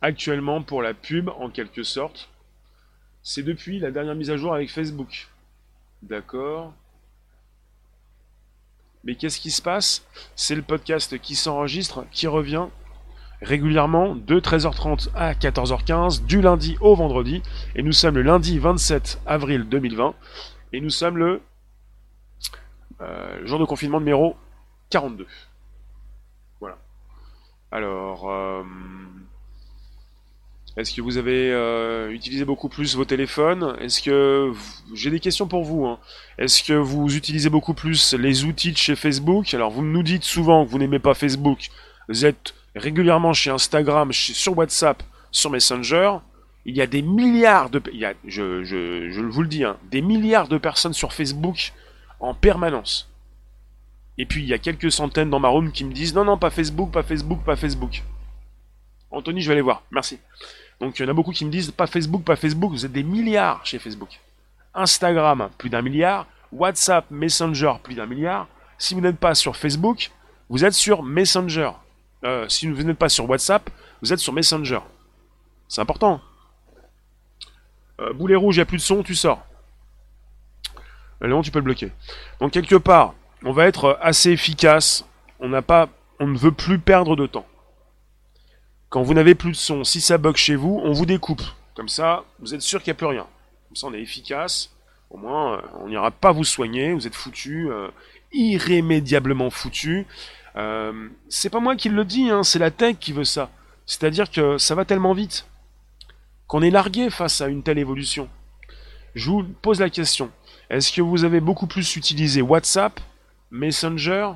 actuellement pour la pub, en quelque sorte. C'est depuis la dernière mise à jour avec Facebook. D'accord. Mais qu'est-ce qui se passe? C'est le podcast qui s'enregistre, qui revient régulièrement de 13h30 à 14h15, du lundi au vendredi. Et nous sommes le lundi 27 avril 2020. Et nous sommes le, euh, jour de confinement numéro 42. Alors, euh, est-ce que vous avez euh, utilisé beaucoup plus vos téléphones? Est-ce que j'ai des questions pour vous hein. Est-ce que vous utilisez beaucoup plus les outils de chez Facebook? Alors, vous nous dites souvent que vous n'aimez pas Facebook. Vous êtes régulièrement chez Instagram, sur WhatsApp, sur Messenger il y a des milliards de, je vous le dis, hein, des milliards de personnes sur Facebook en permanence. Et puis il y a quelques centaines dans ma room qui me disent non non pas Facebook, pas Facebook, pas Facebook. Anthony, je vais aller voir. Merci. Donc il y en a beaucoup qui me disent pas Facebook, pas Facebook. Vous êtes des milliards chez Facebook. Instagram, plus d'un milliard. WhatsApp, Messenger, plus d'un milliard. Si vous n'êtes pas sur Facebook, vous êtes sur Messenger. Euh, si vous n'êtes pas sur WhatsApp, vous êtes sur Messenger. C'est important. Euh, boulet rouge, il n'y a plus de son, tu sors. Léon, tu peux le bloquer. Donc quelque part, on va être assez efficace. On n'a pas, on ne veut plus perdre de temps. Quand vous n'avez plus de son, si ça bug chez vous, on vous découpe. Comme ça, vous êtes sûr qu'il n'y a plus rien. Comme ça, on est efficace. Au moins, euh, on n'ira pas vous soigner. Vous êtes foutu, euh, irrémédiablement foutu. c'est pas moi qui le dis, hein, c'est la tech qui veut ça. C'est-à-dire que ça va tellement vite qu'on est largué face à une telle évolution. Je vous pose la question. Est-ce que vous avez beaucoup plus utilisé WhatsApp Messenger,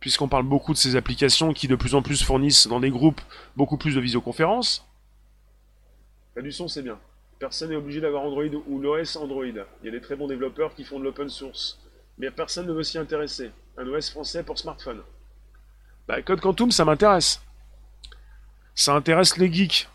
puisqu'on parle beaucoup de ces applications qui de plus en plus fournissent dans des groupes beaucoup plus de visioconférences. La du son, c'est bien. Personne n'est obligé d'avoir Android ou l'OS Android. Il y a des très bons développeurs qui font de l'open source. Mais personne ne veut s'y intéresser. Un OS français pour smartphone. Bah, Code Quantum, ça m'intéresse. Ça intéresse les geeks.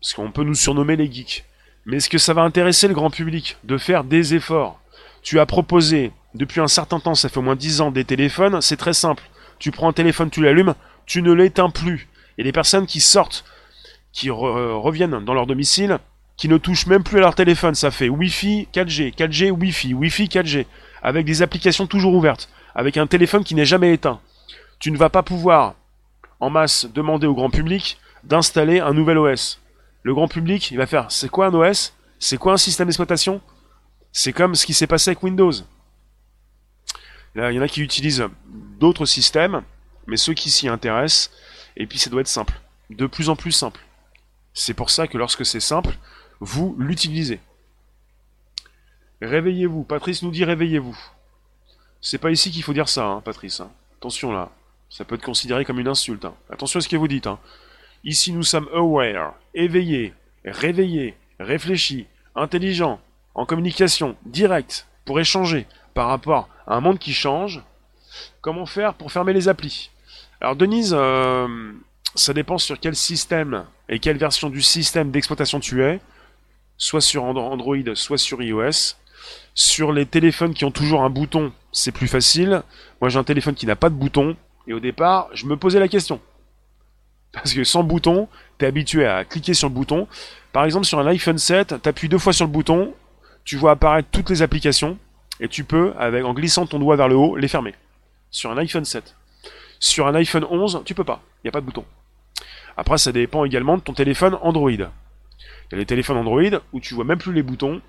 Parce qu'on peut nous surnommer les geeks. Mais est-ce que ça va intéresser le grand public de faire des efforts? Tu as proposé, depuis un certain temps, ça fait au moins 10 ans, des téléphones, c'est très simple. Tu prends un téléphone, tu l'allumes, tu ne l'éteins plus. A des personnes qui sortent, qui reviennent dans leur domicile, qui ne touchent même plus à leur téléphone. Ça fait Wi-Fi 4G, 4G Wi-Fi, Wi-Fi 4G, avec des applications toujours ouvertes, avec un téléphone qui n'est jamais éteint. Tu ne vas pas pouvoir, en masse, demander au grand public d'installer un nouvel OS. Le grand public, il va faire, c'est quoi un OS C'est quoi un système d'exploitation? C'est comme ce qui s'est passé avec Windows. Il y en a qui utilisent d'autres systèmes, mais ceux qui s'y intéressent, et puis ça doit être simple. De plus en plus simple. C'est pour ça que lorsque c'est simple, vous l'utilisez. Réveillez-vous. Patrice nous dit réveillez-vous. C'est pas ici qu'il faut dire ça, hein, Patrice. Hein. Attention là. Ça peut être considéré comme une insulte. Hein. Attention à ce que vous dites. Ici nous sommes aware, éveillés, réveillés, réfléchis, intelligents, en communication, directe, pour échanger par rapport à un monde qui change. Comment faire pour fermer les applis? Alors Denise, euh, ça dépend sur quel système et quelle version du système d'exploitation tu es soit sur Android, soit sur iOS. Sur les téléphones qui ont toujours un bouton, c'est plus facile. Moi j'ai un téléphone qui n'a pas de bouton, et au départ, je me posais la question. Parce que sans bouton, tu es habitué à cliquer sur le bouton. Par exemple, sur un iPhone 7, tu appuies deux fois sur le bouton, tu vois apparaître toutes les applications, et tu peux, en glissant ton doigt vers le haut, les fermer. Sur un iPhone 7. Sur un iPhone 11, tu peux pas. Il n'y a pas de bouton. Après, ça dépend également de ton téléphone Android. Il y a les téléphones Android où tu vois même plus les boutons.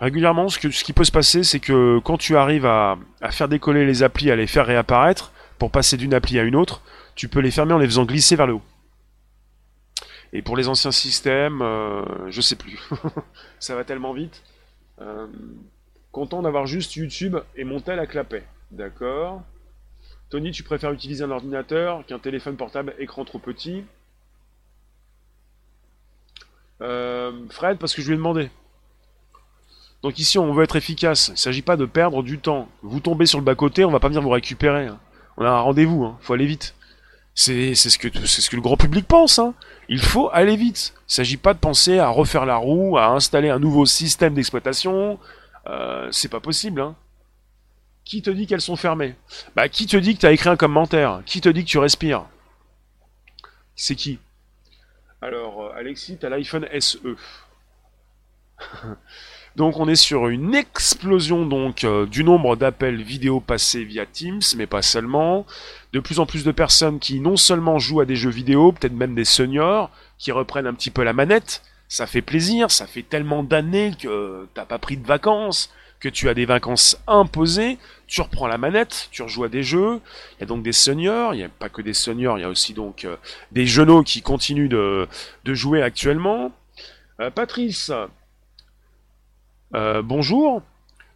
Régulièrement, ce, qui peut se passer, c'est que quand tu arrives à, faire décoller les applis, à les faire réapparaître, pour passer d'une appli à une autre, tu peux les fermer en les faisant glisser vers le haut. Et pour les anciens systèmes, euh, je sais plus. (laughs) Ça va tellement vite. Euh, content d'avoir juste YouTube et mon tel à clapet. D'accord. Tony, tu préfères utiliser un ordinateur qu'un téléphone portable écran trop petit? Euh, Fred, parce que je lui ai demandé. Donc ici, on veut être efficace. Il ne s'agit pas de perdre du temps. Vous tombez sur le bas-côté, on va pas venir vous récupérer. Hein. On a un rendez-vous, hein. faut aller vite. C'est ce, que, ce que le grand public pense. Hein. Il faut aller vite. Il ne s'agit pas de penser à refaire la roue, à installer un nouveau système d'exploitation. Euh, c'est pas possible. Hein. Qui te dit qu'elles sont fermées? Bah qui te dit que tu as écrit un commentaire? Qui te dit que tu respires? C'est qui? Alors, euh, Alexis, tu as l'iPhone SE. (laughs) donc on est sur une explosion donc euh, du nombre d'appels vidéo passés via Teams, mais pas seulement. De plus en plus de personnes qui non seulement jouent à des jeux vidéo, peut-être même des seniors, qui reprennent un petit peu la manette. Ça fait plaisir, ça fait tellement d'années que t'as pas pris de vacances, que tu as des vacances imposées, tu reprends la manette, tu rejoues à des jeux. Il y a donc des seniors, il n'y a pas que des seniors, il y a aussi donc euh, des jeunes qui continuent de, jouer actuellement. Euh, Patrice, euh, bonjour.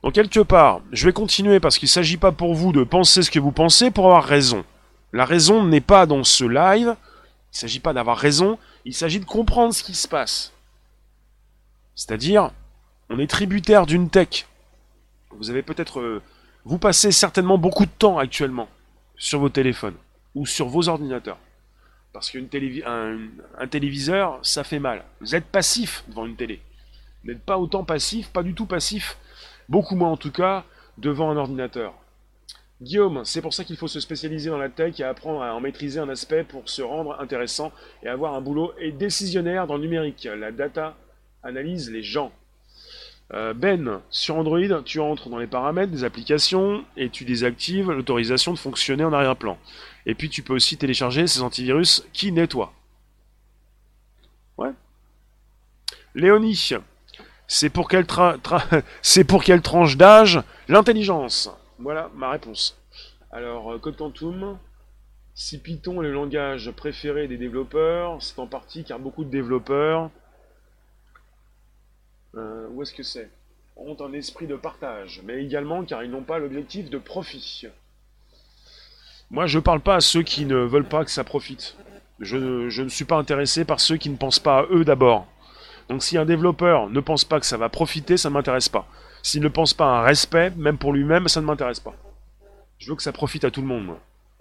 Donc quelque part, je vais continuer parce qu'il ne s'agit pas pour vous de penser ce que vous pensez pour avoir raison. La raison n'est pas dans ce live, il ne s'agit pas d'avoir raison, il s'agit de comprendre ce qui se passe. C'est-à-dire, on est tributaire d'une tech. Vous avez peut-être vous passez certainement beaucoup de temps actuellement sur vos téléphones ou sur vos ordinateurs. Parce qu'un un, téléviseur, ça fait mal. Vous êtes passif devant une télé. Vous n'êtes pas autant passif, pas du tout passif, beaucoup moins en tout cas, devant un ordinateur. Guillaume, c'est pour ça qu'il faut se spécialiser dans la tech et apprendre à en maîtriser un aspect pour se rendre intéressant et avoir un boulot et décisionnaire dans le numérique. La data analyse les gens. Euh, ben, sur Android, tu entres dans les paramètres des applications et tu désactives l'autorisation de fonctionner en arrière-plan. Et puis tu peux aussi télécharger ces antivirus qui nettoient. Ouais. Léonie, c'est pour quelle, (laughs) tranche d'âge? L'intelligence. Voilà ma réponse. Alors, euh, Code Quantum, si Python est le langage préféré des développeurs, c'est en partie car beaucoup de développeurs euh, où est-ce que c'est? Ont un esprit de partage, mais également car ils n'ont pas l'objectif de profit. Moi, je ne parle pas à ceux qui ne veulent pas que ça profite. Je, je, ne suis pas intéressé par ceux qui ne pensent pas à eux d'abord. Donc si un développeur ne pense pas que ça va profiter, ça ne m'intéresse pas. S'il ne pense pas à un respect, même pour lui-même, ça ne m'intéresse pas. Je veux que ça profite à tout le monde.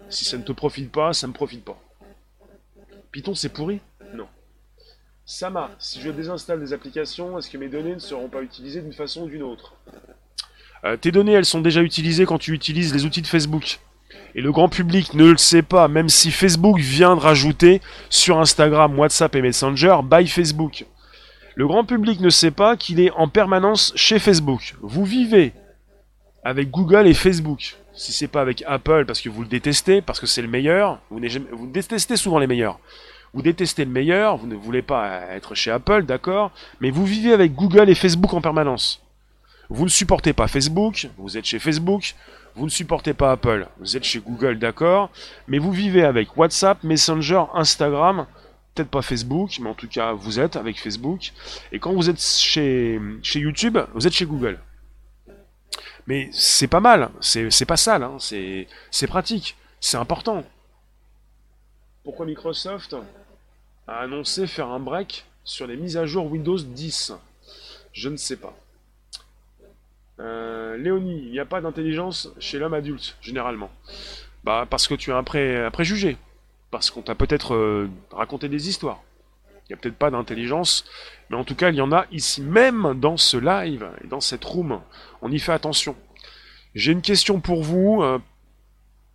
Si ça ne te profite pas, ça ne me profite pas. Python, c'est pourri Non. Sama, si je désinstalle des applications, est-ce que mes données ne seront pas utilisées d'une façon ou d'une autre euh, Tes données, elles sont déjà utilisées quand tu utilises les outils de Facebook. Et le grand public ne le sait pas, même si Facebook vient de rajouter sur Instagram, WhatsApp et Messenger, by Facebook. Le grand public ne sait pas qu'il est en permanence chez Facebook. Vous vivez avec Google et Facebook. Si c'est pas avec Apple parce que vous le détestez, parce que c'est le meilleur, vous détestez souvent les meilleurs. Vous détestez le meilleur, vous ne voulez pas être chez Apple, d'accord, mais vous vivez avec Google et Facebook en permanence. Vous ne supportez pas Facebook, vous êtes chez Facebook, vous ne supportez pas Apple, vous êtes chez Google, d'accord, mais vous vivez avec WhatsApp, Messenger, Instagram, peut-être pas Facebook, mais en tout cas vous êtes avec Facebook, et quand vous êtes chez, YouTube, vous êtes chez Google. Mais c'est pas mal, c'est pas sale, hein, c'est pratique, c'est important. Pourquoi Microsoft? A annoncé faire un break sur les mises à jour Windows 10 Je ne sais pas. Euh, Léonie, il n'y a pas d'intelligence chez l'homme adulte, généralement. Bah, parce que tu as un, préjugé. Parce qu'on t'a peut-être euh, raconté des histoires. Il n'y a peut-être pas d'intelligence, mais en tout cas, il y en a ici, même dans ce live et dans cette room. On y fait attention. J'ai une question pour vous. Euh,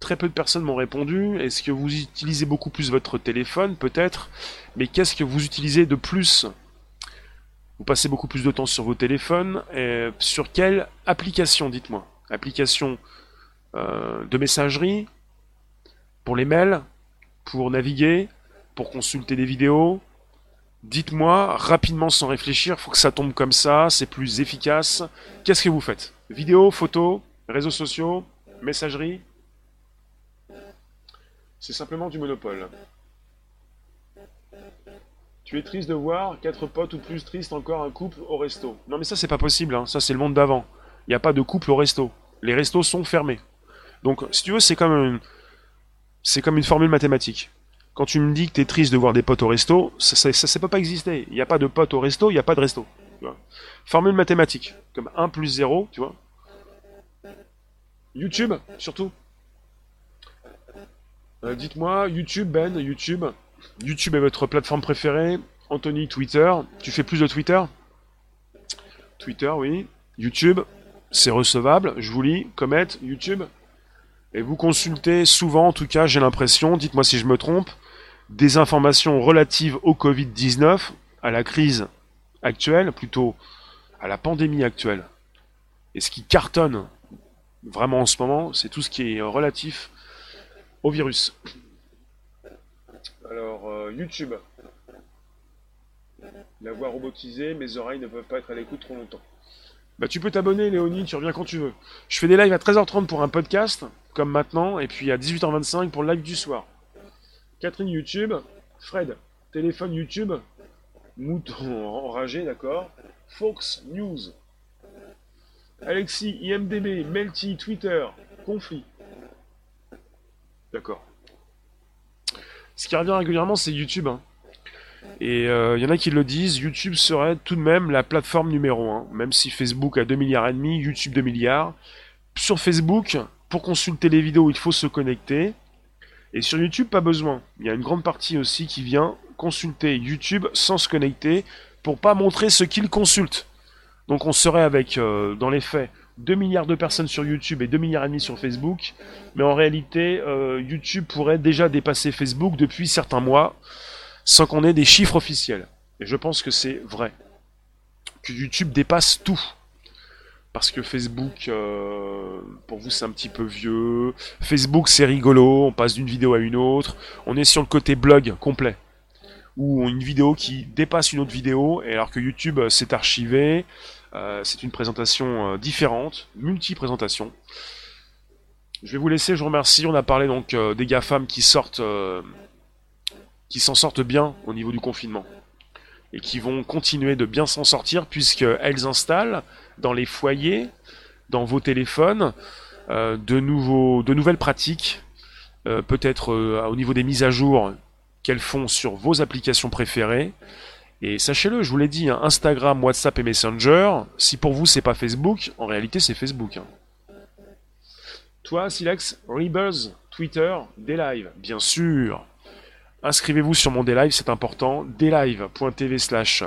très peu de personnes m'ont répondu. Est-ce que vous utilisez beaucoup plus votre téléphone Peut-être? Mais qu'est-ce que vous utilisez de plus? Vous passez beaucoup plus de temps sur vos téléphones. Sur quelle application, dites-moi? Application euh, de messagerie Pour les mails Pour naviguer Pour consulter des vidéos? Dites-moi rapidement sans réfléchir, il faut que ça tombe comme ça, c'est plus efficace. Qu'est-ce que vous faites? Vidéo, photo, réseaux sociaux, messagerie? C'est simplement du monopole. Tu es triste de voir quatre potes ou plus tristes encore un couple au resto. Non mais ça c'est pas possible, hein. ça c'est le monde d'avant. Il n'y a pas de couple au resto. Les restos sont fermés. Donc si tu veux c'est comme une... c'est comme une formule mathématique. Quand tu me dis que tu triste de voir des potes au resto, ça ne peut pas exister. Il n'y a pas de potes au resto, il n'y a pas de resto. Formule mathématique, comme 1 plus 0, tu vois. YouTube, surtout. Euh, dites-moi, YouTube, Ben, YouTube. YouTube est votre plateforme préférée. Anthony, Twitter. Tu fais plus de Twitter? Twitter, oui. YouTube, c'est recevable. Je vous lis. Comet, YouTube. Et vous consultez souvent, en tout cas, j'ai l'impression, dites-moi si je me trompe, des informations relatives au Covid-19, à la crise actuelle, plutôt à la pandémie actuelle. Et ce qui cartonne vraiment en ce moment, c'est tout ce qui est relatif au virus. Alors, euh, YouTube. La voix robotisée, mes oreilles ne peuvent pas être à l'écoute trop longtemps. Bah tu peux t'abonner Léonie, tu reviens quand tu veux. Je fais des lives à 13h30 pour un podcast, comme maintenant, et puis à 18h25 pour le live du soir. Catherine YouTube, Fred, téléphone YouTube, mouton enragé, d'accord. Fox News. Alexis, IMDB, Melty, Twitter, conflit. D'accord. Ce qui revient régulièrement, c'est YouTube. Hein. Et il euh, y en a qui le disent, YouTube serait tout de même la plateforme numéro 1. Même si Facebook a 2 milliards et demi, YouTube 2 milliards. Sur Facebook, pour consulter les vidéos, il faut se connecter. Et sur YouTube, pas besoin. Il y a une grande partie aussi qui vient consulter YouTube sans se connecter pour pas montrer ce qu'il consulte. Donc on serait avec, euh, dans les faits, 2 milliards de personnes sur YouTube et 2 milliards et demi sur Facebook. Mais en réalité, euh, YouTube pourrait déjà dépasser Facebook depuis certains mois sans qu'on ait des chiffres officiels. Et je pense que c'est vrai. Que YouTube dépasse tout. Parce que Facebook, euh, pour vous, c'est un petit peu vieux. Facebook, c'est rigolo. On passe d'une vidéo à une autre. On est sur le côté blog complet. Ou une vidéo qui dépasse une autre vidéo. Et alors que YouTube, s'est archivé. Euh, c'est une présentation euh, différente, multi-présentation. Je vais vous laisser, je vous remercie. On a parlé donc euh, des GAFAM qui sortent, qui s'en sortent bien au niveau du confinement et qui vont continuer de bien s'en sortir puisqu'elles installent dans les foyers, dans vos téléphones, euh, de, nouveaux, de nouvelles pratiques, euh, peut-être euh, au niveau des mises à jour qu'elles font sur vos applications préférées. Et sachez-le, je vous l'ai dit, hein, Instagram, WhatsApp et Messenger, si pour vous c'est pas Facebook, en réalité c'est Facebook. Hein. Toi, Silex, Rebuzz, Twitter, des lives, bien sûr. Inscrivez-vous sur mon Live, c'est important. Dlive.tv slash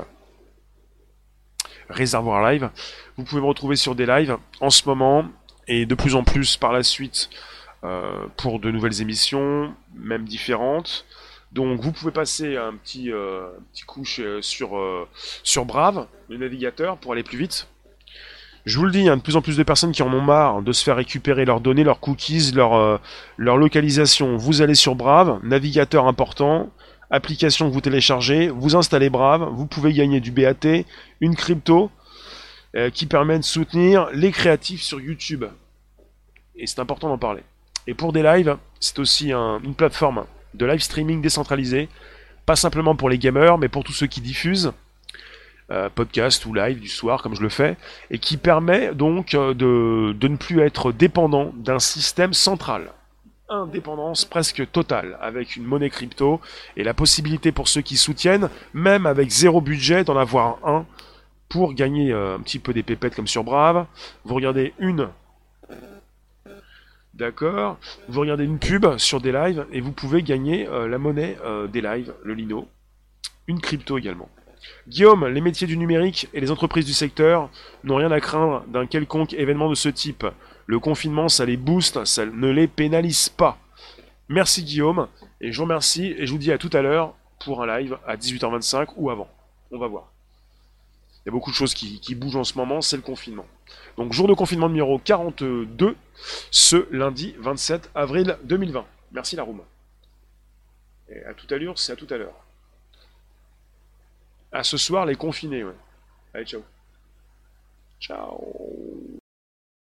réservoir live. Vous pouvez me retrouver sur des lives en ce moment et de plus en plus par la suite euh, pour de nouvelles émissions, même différentes. Donc vous pouvez passer un petit, euh, coup sur, euh, sur Brave, le navigateur, pour aller plus vite. Je vous le dis, il y a de plus en plus de personnes qui en ont marre de se faire récupérer leurs données, leurs cookies, leur, euh, localisation. Vous allez sur Brave, navigateur important, application que vous téléchargez, vous installez Brave, vous pouvez gagner du BAT, une crypto euh, qui permet de soutenir les créatifs sur YouTube. Et c'est important d'en parler. Et pour des lives, c'est aussi une plateforme de live streaming décentralisée, pas simplement pour les gamers, mais pour tous ceux qui diffusent. Euh, podcast ou live du soir comme je le fais, et qui permet donc euh, de, de ne plus être dépendant d'un système central. Indépendance presque totale avec une monnaie crypto et la possibilité pour ceux qui soutiennent, même avec zéro budget, d'en avoir un pour gagner euh, un petit peu des pépettes comme sur Brave. Vous regardez une D'accord. Vous regardez une pub sur des lives et vous pouvez gagner la monnaie des lives, le lino. Une crypto également. Guillaume, les métiers du numérique et les entreprises du secteur n'ont rien à craindre d'un quelconque événement de ce type. Le confinement, ça les booste, ça ne les pénalise pas. Merci Guillaume, et je vous remercie, et je vous dis à tout à l'heure pour un live à 18h25 ou avant. On va voir. Il y a beaucoup de choses qui, bougent en ce moment, c'est le confinement. Donc jour de confinement numéro 42, ce lundi 27 avril 2020. Merci la room. Et à toute allure, c'est à tout à l'heure. À ce soir, les confinés. Allez, ciao. Ciao.